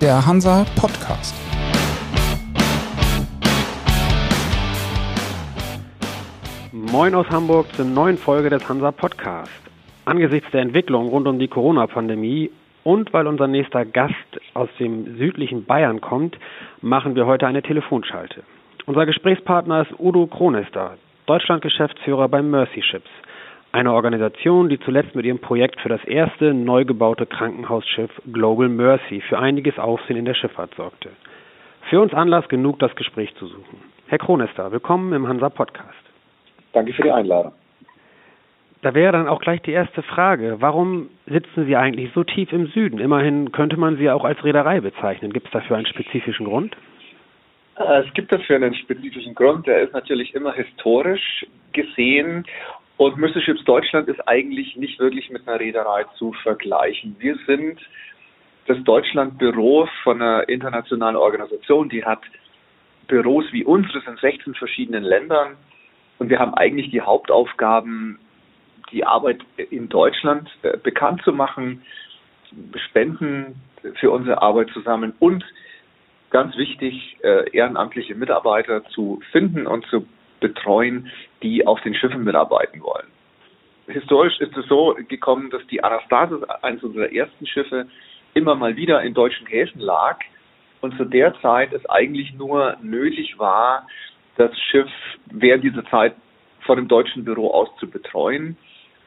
der Hansa Podcast. Moin aus Hamburg zur neuen Folge des Hansa Podcast. Angesichts der Entwicklung rund um die Corona-Pandemie und weil unser nächster Gast aus dem südlichen Bayern kommt, machen wir heute eine Telefonschalte. Unser Gesprächspartner ist Udo Kronester, Deutschland-Geschäftsführer bei Mercy Ships, eine Organisation, die zuletzt mit ihrem Projekt für das erste neu gebaute Krankenhausschiff Global Mercy für einiges Aufsehen in der Schifffahrt sorgte. Für uns Anlass genug, das Gespräch zu suchen. Herr Kronester, willkommen im Hansa Podcast. Danke für die Einladung. Da wäre dann auch gleich die erste Frage. Warum sitzen Sie eigentlich so tief im Süden? Immerhin könnte man Sie auch als Reederei bezeichnen. Gibt es dafür einen spezifischen Grund? Äh, es gibt dafür einen spezifischen Grund. Der ist natürlich immer historisch gesehen. Und Mr. Ships Deutschland ist eigentlich nicht wirklich mit einer Reederei zu vergleichen. Wir sind das Deutschlandbüro von einer internationalen Organisation, die hat Büros wie unseres in 16 verschiedenen Ländern. Und wir haben eigentlich die Hauptaufgaben, die Arbeit in Deutschland äh, bekannt zu machen, Spenden für unsere Arbeit zu sammeln und ganz wichtig, äh, ehrenamtliche Mitarbeiter zu finden und zu betreuen, die auf den Schiffen mitarbeiten wollen. Historisch ist es so gekommen, dass die Anastasis, eines unserer ersten Schiffe, immer mal wieder in deutschen Häfen lag und zu der Zeit es eigentlich nur nötig war, das Schiff während dieser Zeit vor dem deutschen Büro aus zu betreuen.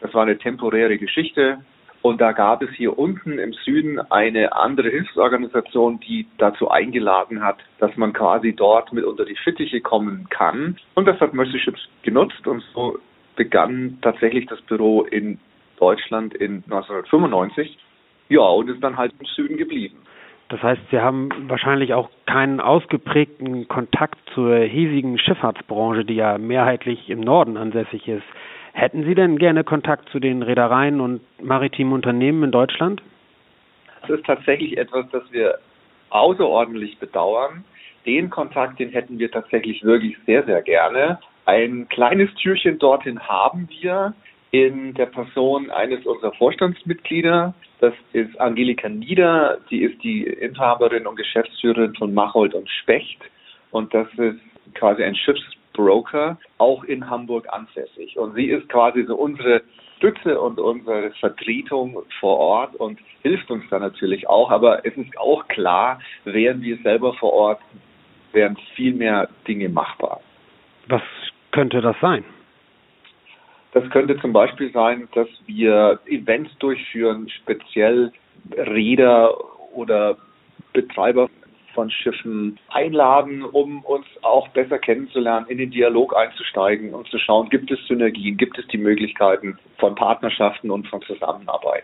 Das war eine temporäre Geschichte. Und da gab es hier unten im Süden eine andere Hilfsorganisation, die dazu eingeladen hat, dass man quasi dort mit unter die Fittiche kommen kann. Und das hat Ships genutzt und so begann tatsächlich das Büro in Deutschland in 1995. Ja, und ist dann halt im Süden geblieben. Das heißt, Sie haben wahrscheinlich auch keinen ausgeprägten Kontakt zur hiesigen Schifffahrtsbranche, die ja mehrheitlich im Norden ansässig ist. Hätten Sie denn gerne Kontakt zu den Reedereien und maritimen Unternehmen in Deutschland? Das ist tatsächlich etwas, das wir außerordentlich bedauern. Den Kontakt, den hätten wir tatsächlich wirklich sehr, sehr gerne. Ein kleines Türchen dorthin haben wir in der Person eines unserer Vorstandsmitglieder. Das ist Angelika Nieder. Sie ist die Inhaberin und Geschäftsführerin von Machold und Specht. Und das ist quasi ein Schiffs Broker, auch in Hamburg ansässig. Und sie ist quasi so unsere Stütze und unsere Vertretung vor Ort und hilft uns da natürlich auch. Aber es ist auch klar, wären wir selber vor Ort, wären viel mehr Dinge machbar. Was könnte das sein? Das könnte zum Beispiel sein, dass wir Events durchführen, speziell Räder oder Betreiber von Schiffen einladen, um uns auch besser kennenzulernen, in den Dialog einzusteigen und zu schauen, gibt es Synergien, gibt es die Möglichkeiten von Partnerschaften und von Zusammenarbeit.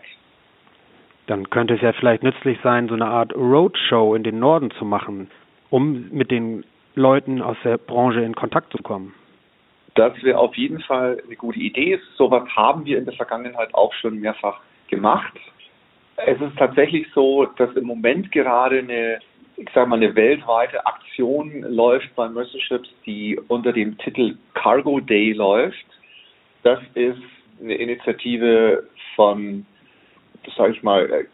Dann könnte es ja vielleicht nützlich sein, so eine Art Roadshow in den Norden zu machen, um mit den Leuten aus der Branche in Kontakt zu kommen. Das wäre auf jeden Fall eine gute Idee. Sowas haben wir in der Vergangenheit auch schon mehrfach gemacht. Es ist tatsächlich so, dass im Moment gerade eine ich sage mal, eine weltweite Aktion läuft bei Mercy Ships, die unter dem Titel Cargo Day läuft. Das ist eine Initiative von, sage ich mal,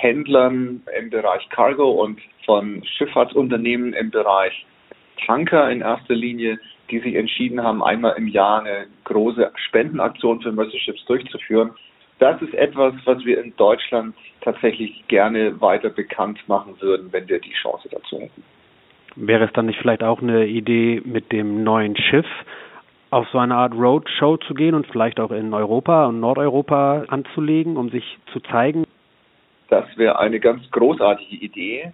Händlern im Bereich Cargo und von Schifffahrtsunternehmen im Bereich Tanker in erster Linie, die sich entschieden haben, einmal im Jahr eine große Spendenaktion für Mercy Ships durchzuführen das ist etwas, was wir in Deutschland tatsächlich gerne weiter bekannt machen würden, wenn wir die Chance dazu hätten. Wäre es dann nicht vielleicht auch eine Idee, mit dem neuen Schiff auf so eine Art Roadshow zu gehen und vielleicht auch in Europa und Nordeuropa anzulegen, um sich zu zeigen? Das wäre eine ganz großartige Idee,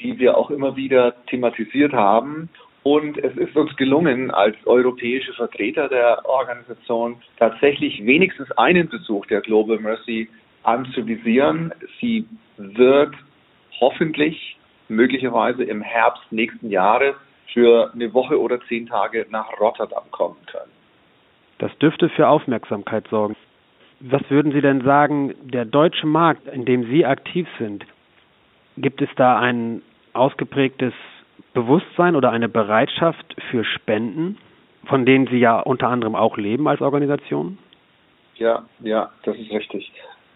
die wir auch immer wieder thematisiert haben und es ist uns gelungen, als europäische Vertreter der Organisation tatsächlich wenigstens einen Besuch der Global Mercy anzuvisieren. Sie wird hoffentlich möglicherweise im Herbst nächsten Jahres für eine Woche oder zehn Tage nach Rotterdam kommen können. Das dürfte für Aufmerksamkeit sorgen. Was würden Sie denn sagen, der deutsche Markt, in dem Sie aktiv sind, gibt es da ein ausgeprägtes Bewusstsein oder eine Bereitschaft für Spenden, von denen Sie ja unter anderem auch leben als Organisation? Ja, ja, das ist richtig.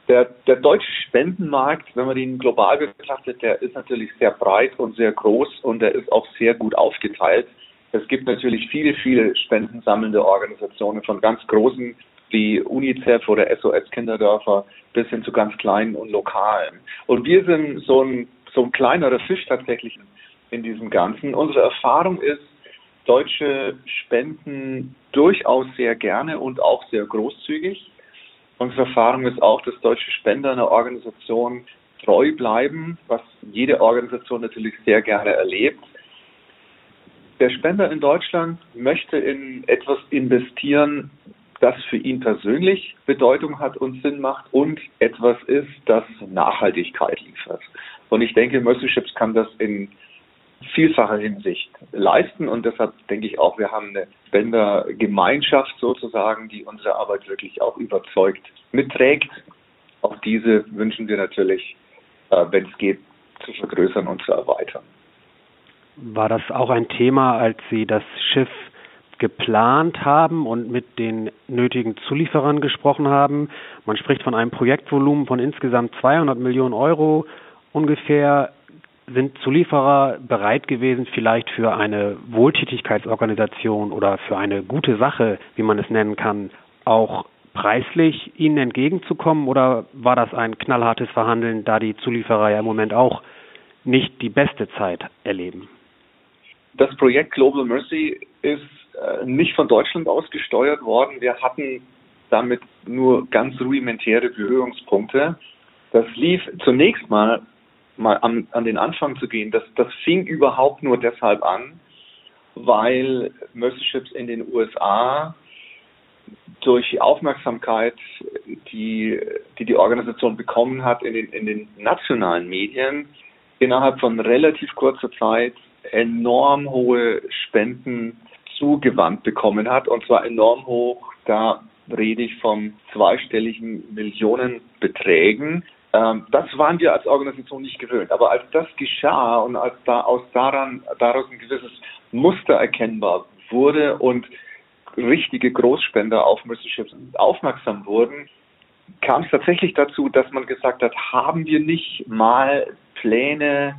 Der, der deutsche Spendenmarkt, wenn man den global betrachtet, der ist natürlich sehr breit und sehr groß und der ist auch sehr gut aufgeteilt. Es gibt natürlich viele, viele spendensammelnde Organisationen von ganz großen wie UNICEF oder SOS Kinderdörfer bis hin zu ganz kleinen und lokalen. Und wir sind so ein, so ein kleinerer Fisch tatsächlich in diesem Ganzen. Unsere Erfahrung ist, Deutsche spenden durchaus sehr gerne und auch sehr großzügig. Unsere Erfahrung ist auch, dass deutsche Spender einer Organisation treu bleiben, was jede Organisation natürlich sehr gerne erlebt. Der Spender in Deutschland möchte in etwas investieren, das für ihn persönlich Bedeutung hat und Sinn macht und etwas ist, das Nachhaltigkeit liefert. Und ich denke, Mercy Ships kann das in vielfacher Hinsicht leisten und deshalb denke ich auch, wir haben eine Spendergemeinschaft sozusagen, die unsere Arbeit wirklich auch überzeugt mitträgt. Auch diese wünschen wir natürlich, äh, wenn es geht, zu vergrößern und zu erweitern. War das auch ein Thema, als Sie das Schiff geplant haben und mit den nötigen Zulieferern gesprochen haben? Man spricht von einem Projektvolumen von insgesamt 200 Millionen Euro ungefähr sind Zulieferer bereit gewesen, vielleicht für eine Wohltätigkeitsorganisation oder für eine gute Sache, wie man es nennen kann, auch preislich ihnen entgegenzukommen oder war das ein knallhartes Verhandeln, da die Zulieferer ja im Moment auch nicht die beste Zeit erleben? Das Projekt Global Mercy ist äh, nicht von Deutschland aus gesteuert worden. Wir hatten damit nur ganz rudimentäre Berührungspunkte. Das lief zunächst mal mal an, an den Anfang zu gehen, das, das fing überhaupt nur deshalb an, weil Mercy Ships in den USA durch die Aufmerksamkeit, die, die die Organisation bekommen hat in den, in den nationalen Medien, innerhalb von relativ kurzer Zeit enorm hohe Spenden zugewandt bekommen hat. Und zwar enorm hoch, da rede ich von zweistelligen Millionenbeträgen. Ähm, das waren wir als Organisation nicht gewöhnt. Aber als das geschah und als da aus daran, daraus ein gewisses Muster erkennbar wurde und richtige Großspender auf Mercy Ships aufmerksam wurden, kam es tatsächlich dazu, dass man gesagt hat, haben wir nicht mal Pläne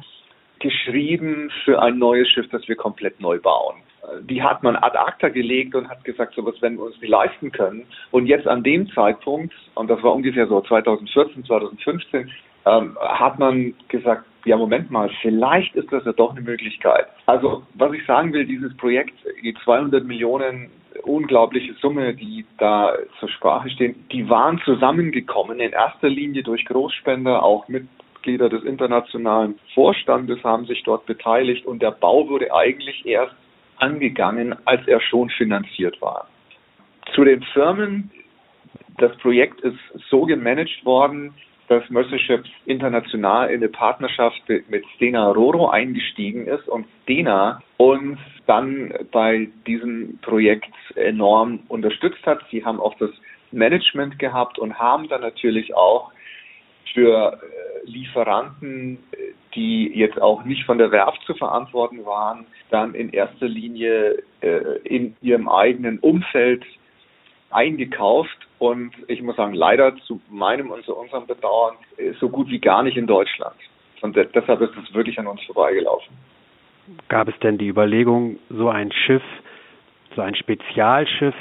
geschrieben für ein neues Schiff, das wir komplett neu bauen die hat man ad acta gelegt und hat gesagt, so was werden wir uns nicht leisten können. Und jetzt an dem Zeitpunkt, und das war ungefähr so 2014, 2015, ähm, hat man gesagt, ja, Moment mal, vielleicht ist das ja doch eine Möglichkeit. Also, was ich sagen will, dieses Projekt, die 200 Millionen unglaubliche Summe, die da zur Sprache stehen, die waren zusammengekommen in erster Linie durch Großspender, auch Mitglieder des internationalen Vorstandes haben sich dort beteiligt und der Bau wurde eigentlich erst angegangen, als er schon finanziert war. Zu den Firmen, das Projekt ist so gemanagt worden, dass Mercy Ships international in eine Partnerschaft mit Stena Roro eingestiegen ist und Stena uns dann bei diesem Projekt enorm unterstützt hat. Sie haben auch das Management gehabt und haben dann natürlich auch für äh, Lieferanten, die jetzt auch nicht von der Werft zu verantworten waren, dann in erster Linie äh, in ihrem eigenen Umfeld eingekauft und ich muss sagen, leider zu meinem und zu unserem Bedauern äh, so gut wie gar nicht in Deutschland. Und deshalb ist es wirklich an uns vorbeigelaufen. Gab es denn die Überlegung, so ein Schiff, so ein Spezialschiff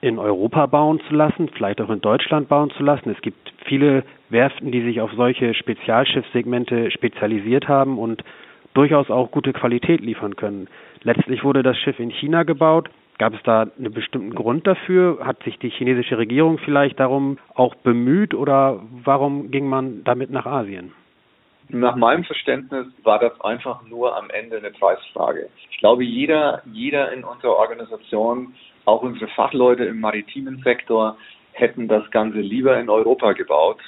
in Europa bauen zu lassen, vielleicht auch in Deutschland bauen zu lassen? Es gibt viele Werften, die sich auf solche Spezialschiffssegmente spezialisiert haben und durchaus auch gute Qualität liefern können. Letztlich wurde das Schiff in China gebaut. Gab es da einen bestimmten Grund dafür? Hat sich die chinesische Regierung vielleicht darum auch bemüht oder warum ging man damit nach Asien? Nach meinem Verständnis war das einfach nur am Ende eine Preisfrage. Ich glaube, jeder, jeder in unserer Organisation, auch unsere Fachleute im maritimen Sektor, hätten das Ganze lieber in Europa gebaut.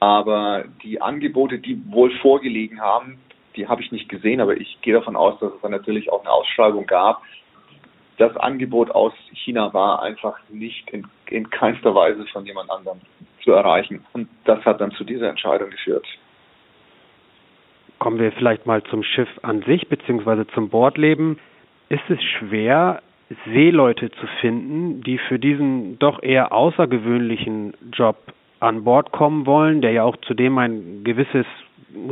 Aber die Angebote, die wohl vorgelegen haben, die habe ich nicht gesehen, aber ich gehe davon aus, dass es dann natürlich auch eine Ausschreibung gab. Das Angebot aus China war einfach nicht in, in keinster Weise von jemand anderem zu erreichen. Und das hat dann zu dieser Entscheidung geführt. Kommen wir vielleicht mal zum Schiff an sich beziehungsweise zum Bordleben. Ist es schwer, Seeleute zu finden, die für diesen doch eher außergewöhnlichen Job an Bord kommen wollen, der ja auch zudem ein gewisses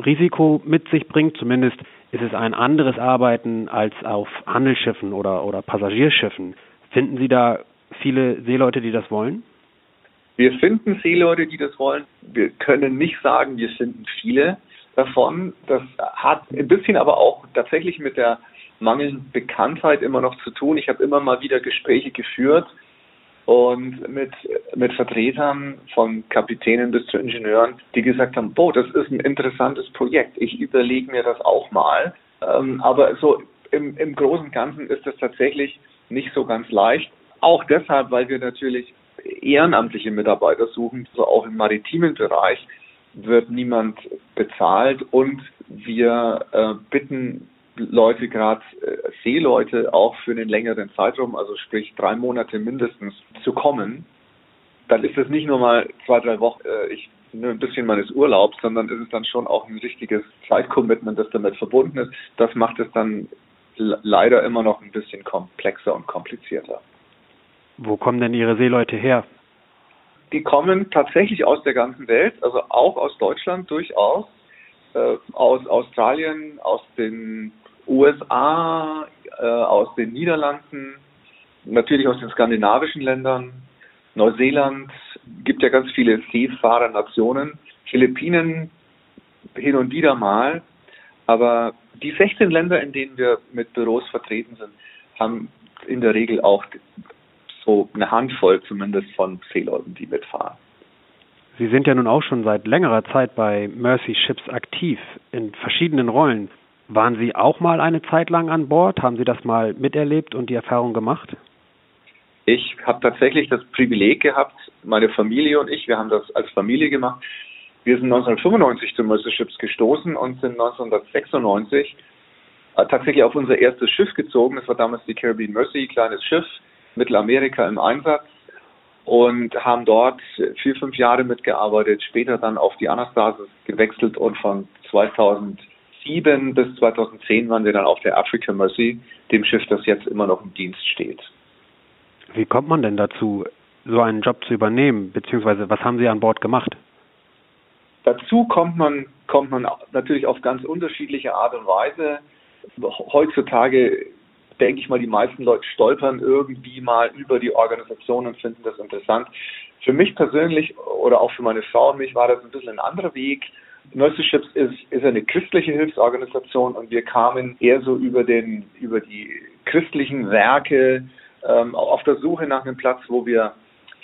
Risiko mit sich bringt. Zumindest ist es ein anderes Arbeiten als auf Handelsschiffen oder, oder Passagierschiffen. Finden Sie da viele Seeleute, die das wollen? Wir finden Seeleute, die das wollen. Wir können nicht sagen, wir finden viele davon. Das hat ein bisschen aber auch tatsächlich mit der mangelnden Bekanntheit immer noch zu tun. Ich habe immer mal wieder Gespräche geführt und mit, mit Vertretern von Kapitänen bis zu Ingenieuren, die gesagt haben, boah, das ist ein interessantes Projekt, ich überlege mir das auch mal. Ähm, aber so im, im Großen und Ganzen ist das tatsächlich nicht so ganz leicht. Auch deshalb, weil wir natürlich ehrenamtliche Mitarbeiter suchen, also auch im maritimen Bereich wird niemand bezahlt und wir äh, bitten Leute, gerade äh, Seeleute, auch für einen längeren Zeitraum, also sprich drei Monate mindestens, zu kommen, dann ist es nicht nur mal zwei, drei Wochen, äh, ich nur ein bisschen meines Urlaubs, sondern ist es dann schon auch ein richtiges Zeitcommitment, das damit verbunden ist. Das macht es dann leider immer noch ein bisschen komplexer und komplizierter. Wo kommen denn Ihre Seeleute her? Die kommen tatsächlich aus der ganzen Welt, also auch aus Deutschland durchaus, äh, aus Australien, aus den USA, äh, aus den Niederlanden, natürlich aus den skandinavischen Ländern, Neuseeland, gibt ja ganz viele Seefahrernationen, Philippinen hin und wieder mal, aber die 16 Länder, in denen wir mit Büros vertreten sind, haben in der Regel auch so eine Handvoll zumindest von Seeleuten, die mitfahren. Sie sind ja nun auch schon seit längerer Zeit bei Mercy Ships aktiv in verschiedenen Rollen. Waren Sie auch mal eine Zeit lang an Bord? Haben Sie das mal miterlebt und die Erfahrung gemacht? Ich habe tatsächlich das Privileg gehabt, meine Familie und ich, wir haben das als Familie gemacht. Wir sind 1995 zu Mercy Ships gestoßen und sind 1996 äh, tatsächlich auf unser erstes Schiff gezogen. Das war damals die Caribbean Mercy, kleines Schiff, Mittelamerika im Einsatz und haben dort vier, fünf Jahre mitgearbeitet, später dann auf die Anastasis gewechselt und von 2000 2007 bis 2010 waren wir dann auf der Africa Mercy, dem Schiff, das jetzt immer noch im Dienst steht. Wie kommt man denn dazu, so einen Job zu übernehmen, beziehungsweise was haben Sie an Bord gemacht? Dazu kommt man, kommt man natürlich auf ganz unterschiedliche Art und Weise. Heutzutage denke ich mal, die meisten Leute stolpern irgendwie mal über die Organisation und finden das interessant. Für mich persönlich oder auch für meine Frau und mich war das ein bisschen ein anderer Weg. Mercy Ships ist, ist eine christliche Hilfsorganisation und wir kamen eher so über den, über die christlichen Werke ähm, auf der Suche nach einem Platz, wo wir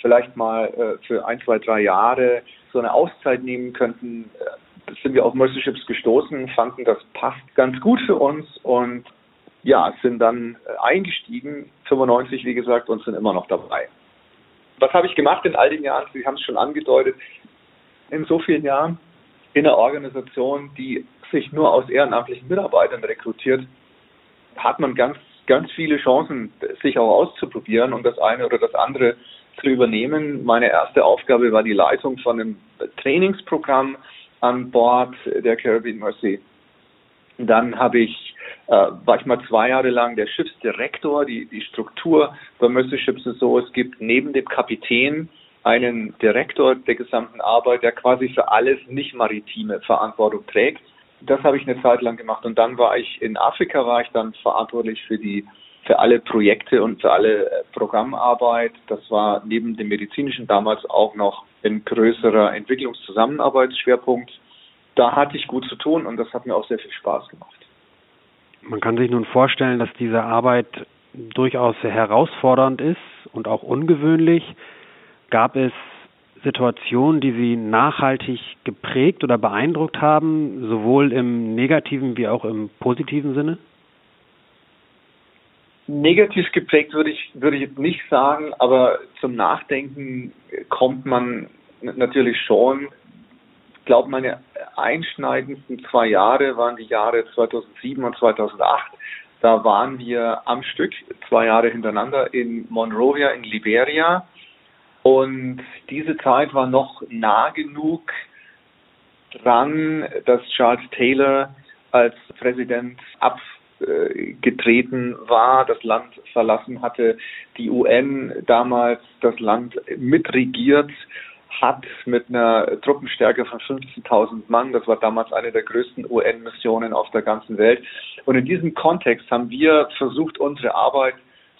vielleicht mal äh, für ein, zwei, drei Jahre so eine Auszeit nehmen könnten. Äh, sind wir auf Mercy Ships gestoßen, fanden das passt ganz gut für uns und ja, sind dann äh, eingestiegen, 95 wie gesagt, und sind immer noch dabei. Was habe ich gemacht in all den Jahren? Sie haben es schon angedeutet. In so vielen Jahren in einer Organisation, die sich nur aus ehrenamtlichen Mitarbeitern rekrutiert, hat man ganz, ganz viele Chancen, sich auch auszuprobieren und das eine oder das andere zu übernehmen. Meine erste Aufgabe war die Leitung von einem Trainingsprogramm an Bord der Caribbean Mercy. Dann habe ich, äh, war ich mal zwei Jahre lang der Schiffsdirektor. Die, die Struktur bei Mercy Ships ist so, es gibt neben dem Kapitän einen Direktor der gesamten Arbeit, der quasi für alles nicht maritime Verantwortung trägt. Das habe ich eine Zeit lang gemacht und dann war ich in Afrika, war ich dann verantwortlich für die für alle Projekte und für alle äh, Programmarbeit. Das war neben dem medizinischen damals auch noch ein größerer Entwicklungszusammenarbeitsschwerpunkt. Da hatte ich gut zu tun und das hat mir auch sehr viel Spaß gemacht. Man kann sich nun vorstellen, dass diese Arbeit durchaus sehr herausfordernd ist und auch ungewöhnlich. Gab es Situationen, die Sie nachhaltig geprägt oder beeindruckt haben, sowohl im negativen wie auch im positiven Sinne? Negativ geprägt würde ich, würde ich nicht sagen, aber zum Nachdenken kommt man natürlich schon. Ich glaube, meine einschneidendsten zwei Jahre waren die Jahre 2007 und 2008. Da waren wir am Stück zwei Jahre hintereinander in Monrovia in Liberia und diese Zeit war noch nah genug dran, dass Charles Taylor als Präsident abgetreten war, das Land verlassen hatte, die UN damals das Land mitregiert hat mit einer Truppenstärke von 15.000 Mann. Das war damals eine der größten UN-Missionen auf der ganzen Welt. Und in diesem Kontext haben wir versucht, unsere Arbeit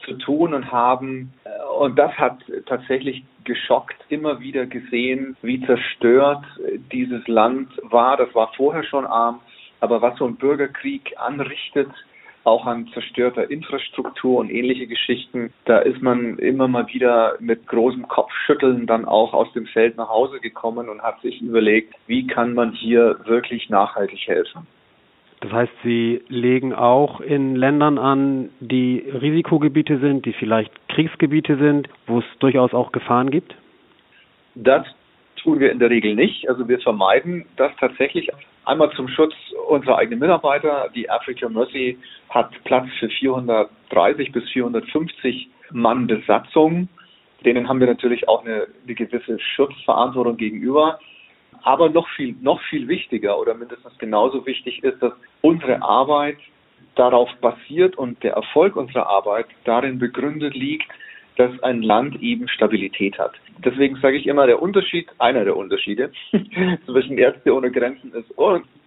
zu tun und haben, äh, und das hat tatsächlich geschockt, immer wieder gesehen, wie zerstört dieses Land war. Das war vorher schon arm, aber was so ein Bürgerkrieg anrichtet, auch an zerstörter Infrastruktur und ähnliche Geschichten. Da ist man immer mal wieder mit großem Kopfschütteln dann auch aus dem Feld nach Hause gekommen und hat sich überlegt, wie kann man hier wirklich nachhaltig helfen. Das heißt, Sie legen auch in Ländern an, die Risikogebiete sind, die vielleicht Kriegsgebiete sind, wo es durchaus auch Gefahren gibt? Das tun wir in der Regel nicht. Also wir vermeiden das tatsächlich. Einmal zum Schutz unserer eigenen Mitarbeiter. Die Africa Mercy hat Platz für 430 bis 450 Mann Besatzung. Denen haben wir natürlich auch eine, eine gewisse Schutzverantwortung gegenüber. Aber noch viel, noch viel wichtiger oder mindestens genauso wichtig ist, dass unsere Arbeit darauf basiert und der Erfolg unserer Arbeit darin begründet liegt, dass ein Land eben Stabilität hat. Deswegen sage ich immer, der Unterschied, einer der Unterschiede zwischen Ärzte ohne Grenzen ist,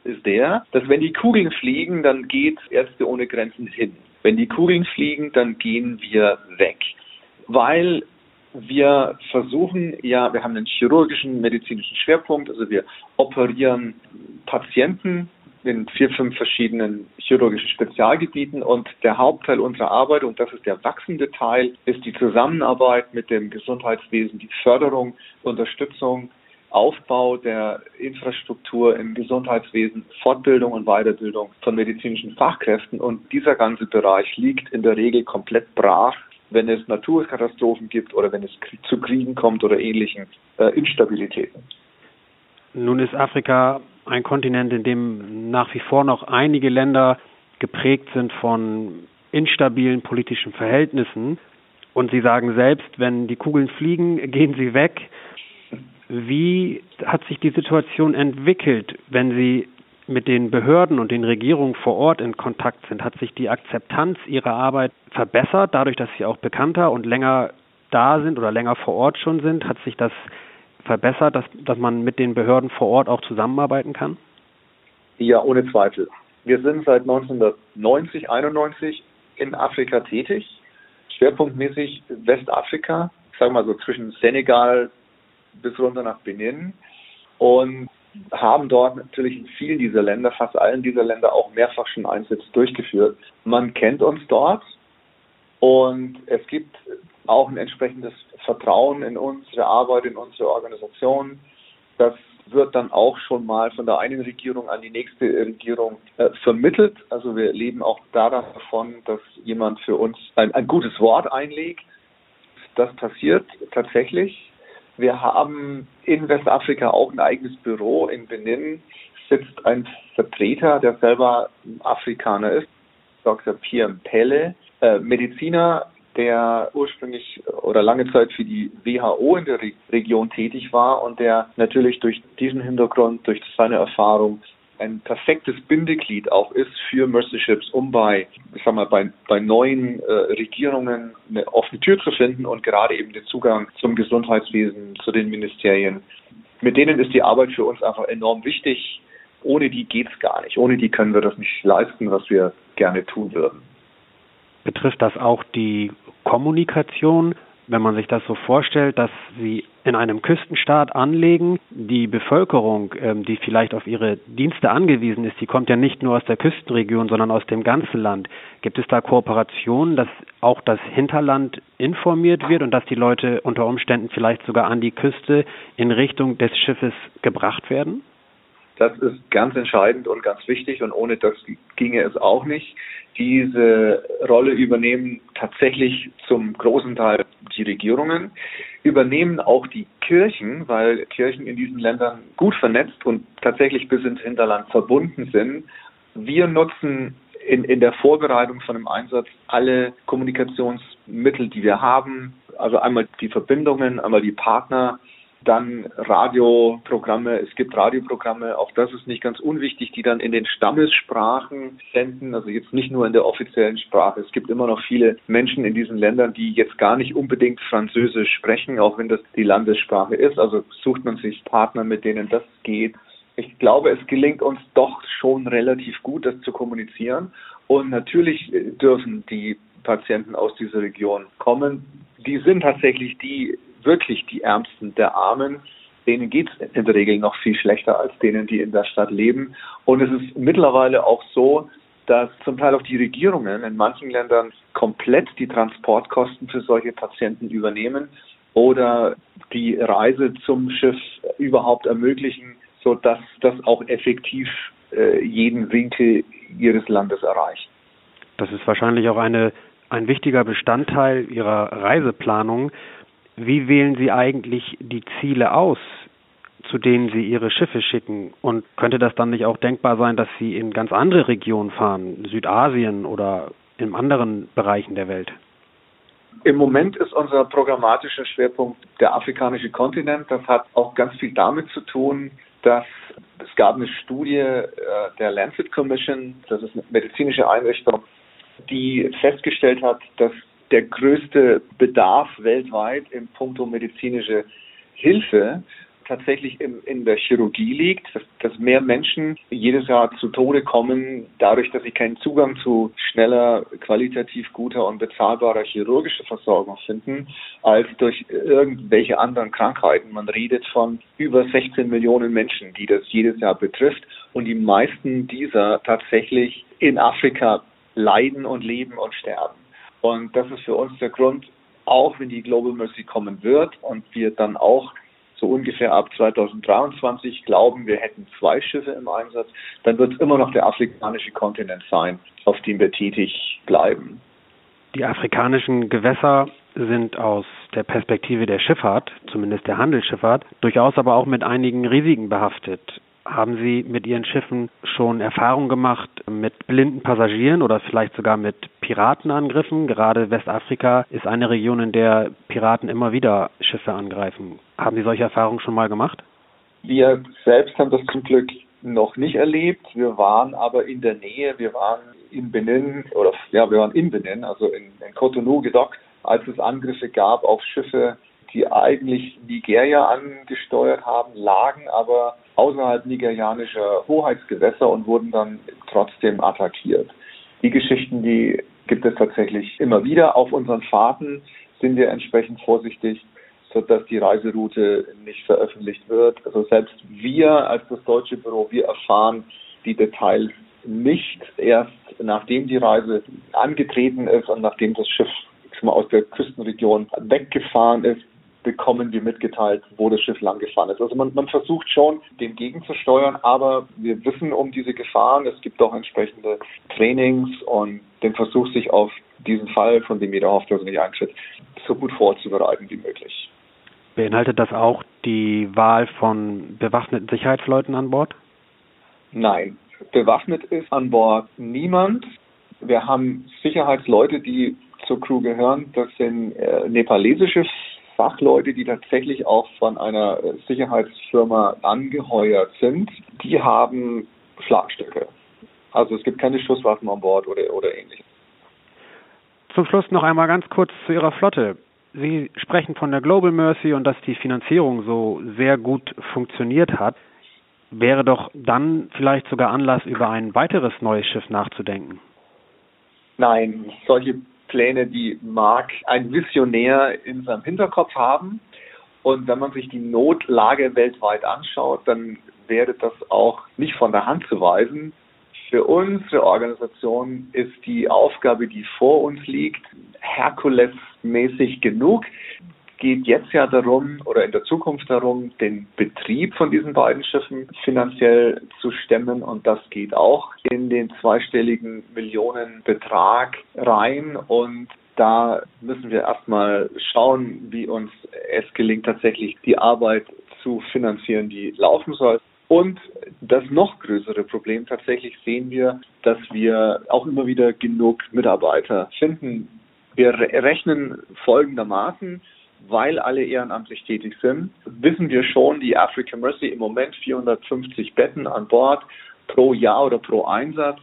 ist der, dass wenn die Kugeln fliegen, dann geht Ärzte ohne Grenzen hin. Wenn die Kugeln fliegen, dann gehen wir weg. Weil wir versuchen, ja, wir haben einen chirurgischen, medizinischen Schwerpunkt, also wir operieren Patienten in vier, fünf verschiedenen chirurgischen Spezialgebieten und der Hauptteil unserer Arbeit, und das ist der wachsende Teil, ist die Zusammenarbeit mit dem Gesundheitswesen, die Förderung, Unterstützung, Aufbau der Infrastruktur im Gesundheitswesen, Fortbildung und Weiterbildung von medizinischen Fachkräften. Und dieser ganze Bereich liegt in der Regel komplett brach, wenn es Naturkatastrophen gibt oder wenn es zu Kriegen kommt oder ähnlichen äh, Instabilitäten. Nun ist Afrika ein Kontinent, in dem nach wie vor noch einige Länder geprägt sind von instabilen politischen Verhältnissen. Und Sie sagen selbst, wenn die Kugeln fliegen, gehen sie weg. Wie hat sich die Situation entwickelt, wenn Sie mit den Behörden und den Regierungen vor Ort in Kontakt sind? Hat sich die Akzeptanz Ihrer Arbeit verbessert, dadurch, dass Sie auch bekannter und länger da sind oder länger vor Ort schon sind? Hat sich das verbessert, dass, dass man mit den Behörden vor Ort auch zusammenarbeiten kann? Ja, ohne Zweifel. Wir sind seit 1990, 91 in Afrika tätig, schwerpunktmäßig Westafrika, ich sage mal so zwischen Senegal bis runter nach Benin und haben dort natürlich in vielen dieser Länder, fast allen dieser Länder auch mehrfach schon Einsätze durchgeführt. Man kennt uns dort und es gibt auch ein entsprechendes Vertrauen in unsere Arbeit, in unsere Organisation. Das wird dann auch schon mal von der einen Regierung an die nächste Regierung äh, vermittelt. Also wir leben auch davon, dass jemand für uns ein, ein gutes Wort einlegt. Das passiert tatsächlich. Wir haben in Westafrika auch ein eigenes Büro. In Benin sitzt ein Vertreter, der selber Afrikaner ist, Dr. Pierre Pelle, äh, Mediziner, der ursprünglich oder lange Zeit für die WHO in der Re Region tätig war und der natürlich durch diesen Hintergrund, durch seine Erfahrung ein perfektes Bindeglied auch ist für Mercy Ships, um bei, ich sag mal, bei, bei neuen äh, Regierungen eine offene Tür zu finden und gerade eben den Zugang zum Gesundheitswesen, zu den Ministerien. Mit denen ist die Arbeit für uns einfach enorm wichtig. Ohne die geht's gar nicht. Ohne die können wir das nicht leisten, was wir gerne tun würden. Betrifft das auch die Kommunikation? Wenn man sich das so vorstellt, dass Sie in einem Küstenstaat anlegen, die Bevölkerung, ähm, die vielleicht auf ihre Dienste angewiesen ist, die kommt ja nicht nur aus der Küstenregion, sondern aus dem ganzen Land. Gibt es da Kooperationen, dass auch das Hinterland informiert wird und dass die Leute unter Umständen vielleicht sogar an die Küste in Richtung des Schiffes gebracht werden? Das ist ganz entscheidend und ganz wichtig und ohne das ginge es auch nicht. Diese Rolle übernehmen tatsächlich zum großen Teil die Regierungen, übernehmen auch die Kirchen, weil Kirchen in diesen Ländern gut vernetzt und tatsächlich bis ins Hinterland verbunden sind. Wir nutzen in, in der Vorbereitung von einem Einsatz alle Kommunikationsmittel, die wir haben, also einmal die Verbindungen, einmal die Partner, dann Radioprogramme, es gibt Radioprogramme, auch das ist nicht ganz unwichtig, die dann in den Stammessprachen senden, also jetzt nicht nur in der offiziellen Sprache. Es gibt immer noch viele Menschen in diesen Ländern, die jetzt gar nicht unbedingt Französisch sprechen, auch wenn das die Landessprache ist. Also sucht man sich Partner, mit denen das geht. Ich glaube, es gelingt uns doch schon relativ gut, das zu kommunizieren. Und natürlich dürfen die Patienten aus dieser Region kommen. Die sind tatsächlich die wirklich die Ärmsten der Armen. Denen geht es in der Regel noch viel schlechter als denen, die in der Stadt leben. Und es ist mittlerweile auch so, dass zum Teil auch die Regierungen in manchen Ländern komplett die Transportkosten für solche Patienten übernehmen oder die Reise zum Schiff überhaupt ermöglichen, sodass das auch effektiv äh, jeden Winkel ihres Landes erreicht. Das ist wahrscheinlich auch eine, ein wichtiger Bestandteil Ihrer Reiseplanung, wie wählen Sie eigentlich die Ziele aus, zu denen Sie Ihre Schiffe schicken? Und könnte das dann nicht auch denkbar sein, dass Sie in ganz andere Regionen fahren, Südasien oder in anderen Bereichen der Welt? Im Moment ist unser programmatischer Schwerpunkt der afrikanische Kontinent. Das hat auch ganz viel damit zu tun, dass es gab eine Studie äh, der Lancet Commission, das ist eine medizinische Einrichtung, die festgestellt hat, dass der größte Bedarf weltweit im Punkto medizinische Hilfe tatsächlich in, in der Chirurgie liegt, dass, dass, mehr Menschen jedes Jahr zu Tode kommen, dadurch, dass sie keinen Zugang zu schneller, qualitativ guter und bezahlbarer chirurgischer Versorgung finden, als durch irgendwelche anderen Krankheiten. Man redet von über 16 Millionen Menschen, die das jedes Jahr betrifft und die meisten dieser tatsächlich in Afrika leiden und leben und sterben. Und das ist für uns der Grund, auch wenn die Global Mercy kommen wird und wir dann auch so ungefähr ab 2023 glauben, wir hätten zwei Schiffe im Einsatz, dann wird es immer noch der afrikanische Kontinent sein, auf dem wir tätig bleiben. Die afrikanischen Gewässer sind aus der Perspektive der Schifffahrt, zumindest der Handelsschifffahrt, durchaus aber auch mit einigen Risiken behaftet. Haben Sie mit Ihren Schiffen schon Erfahrung gemacht mit blinden Passagieren oder vielleicht sogar mit Piratenangriffen? Gerade Westafrika ist eine Region, in der Piraten immer wieder Schiffe angreifen. Haben Sie solche Erfahrungen schon mal gemacht? Wir selbst haben das zum Glück noch nicht erlebt. Wir waren aber in der Nähe. Wir waren in Benin oder ja, wir waren in Benin, also in, in Cotonou gedockt, als es Angriffe gab auf Schiffe, die eigentlich Nigeria angesteuert haben, lagen aber außerhalb nigerianischer Hoheitsgewässer und wurden dann trotzdem attackiert. Die Geschichten, die gibt es tatsächlich immer wieder. Auf unseren Fahrten sind wir entsprechend vorsichtig, sodass die Reiseroute nicht veröffentlicht wird. Also selbst wir als das deutsche Büro, wir erfahren die Details nicht erst nachdem die Reise angetreten ist und nachdem das Schiff aus der Küstenregion weggefahren ist, bekommen wir mitgeteilt, wo das Schiff lang gefahren ist. Also man, man versucht schon, dem gegenzusteuern, aber wir wissen um diese Gefahren. Es gibt auch entsprechende Trainings und den Versuch, sich auf diesen Fall, von dem jeder hofft, dass er nicht eintritt, so gut vorzubereiten wie möglich. Beinhaltet das auch die Wahl von bewaffneten Sicherheitsleuten an Bord? Nein, bewaffnet ist an Bord niemand. Wir haben Sicherheitsleute, die zur Crew gehören. Das sind äh, nepalesische Fachleute, die tatsächlich auch von einer Sicherheitsfirma angeheuert sind, die haben Schlagstöcke. Also es gibt keine Schusswaffen an Bord oder, oder ähnliches. Zum Schluss noch einmal ganz kurz zu Ihrer Flotte. Sie sprechen von der Global Mercy und dass die Finanzierung so sehr gut funktioniert hat. Wäre doch dann vielleicht sogar Anlass, über ein weiteres neues Schiff nachzudenken? Nein, solche Pläne, die mag ein Visionär in seinem Hinterkopf haben. Und wenn man sich die Notlage weltweit anschaut, dann wäre das auch nicht von der Hand zu weisen. Für unsere Organisation ist die Aufgabe, die vor uns liegt, Herkules-mäßig genug geht jetzt ja darum oder in der Zukunft darum, den Betrieb von diesen beiden Schiffen finanziell zu stemmen und das geht auch in den zweistelligen Millionenbetrag rein und da müssen wir erstmal schauen, wie uns es gelingt, tatsächlich die Arbeit zu finanzieren, die laufen soll. Und das noch größere Problem tatsächlich sehen wir, dass wir auch immer wieder genug Mitarbeiter finden. Wir rechnen folgendermaßen, weil alle ehrenamtlich tätig sind, wissen wir schon, die Africa Mercy im Moment 450 Betten an Bord pro Jahr oder pro Einsatz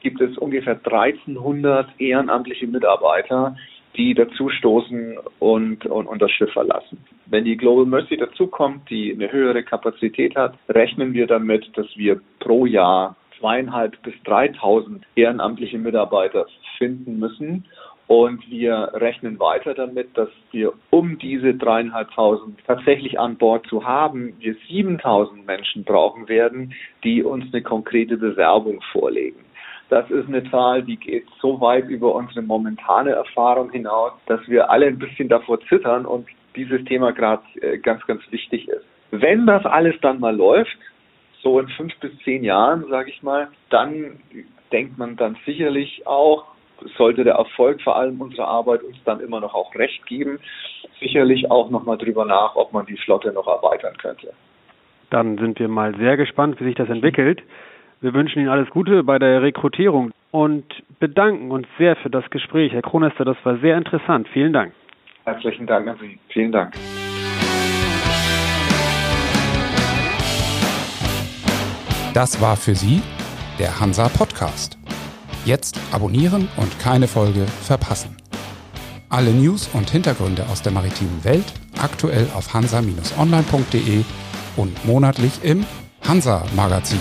gibt es ungefähr 1300 ehrenamtliche Mitarbeiter, die dazustoßen und, und, und das Schiff verlassen. Wenn die Global Mercy dazukommt, die eine höhere Kapazität hat, rechnen wir damit, dass wir pro Jahr zweieinhalb bis 3000 ehrenamtliche Mitarbeiter finden müssen. Und wir rechnen weiter damit, dass wir, um diese dreieinhalbtausend tatsächlich an Bord zu haben, wir 7000 Menschen brauchen werden, die uns eine konkrete Bewerbung vorlegen. Das ist eine Zahl, die geht so weit über unsere momentane Erfahrung hinaus, dass wir alle ein bisschen davor zittern und dieses Thema gerade äh, ganz, ganz wichtig ist. Wenn das alles dann mal läuft, so in fünf bis zehn Jahren, sage ich mal, dann denkt man dann sicherlich auch, sollte der Erfolg vor allem unserer Arbeit uns dann immer noch auch recht geben, sicherlich auch nochmal drüber nach, ob man die Flotte noch erweitern könnte. Dann sind wir mal sehr gespannt, wie sich das entwickelt. Wir wünschen Ihnen alles Gute bei der Rekrutierung und bedanken uns sehr für das Gespräch. Herr Kronester, das war sehr interessant. Vielen Dank. Herzlichen Dank an Sie. Vielen Dank. Das war für Sie der Hansa Podcast. Jetzt abonnieren und keine Folge verpassen. Alle News und Hintergründe aus der maritimen Welt aktuell auf hansa-online.de und monatlich im Hansa Magazin.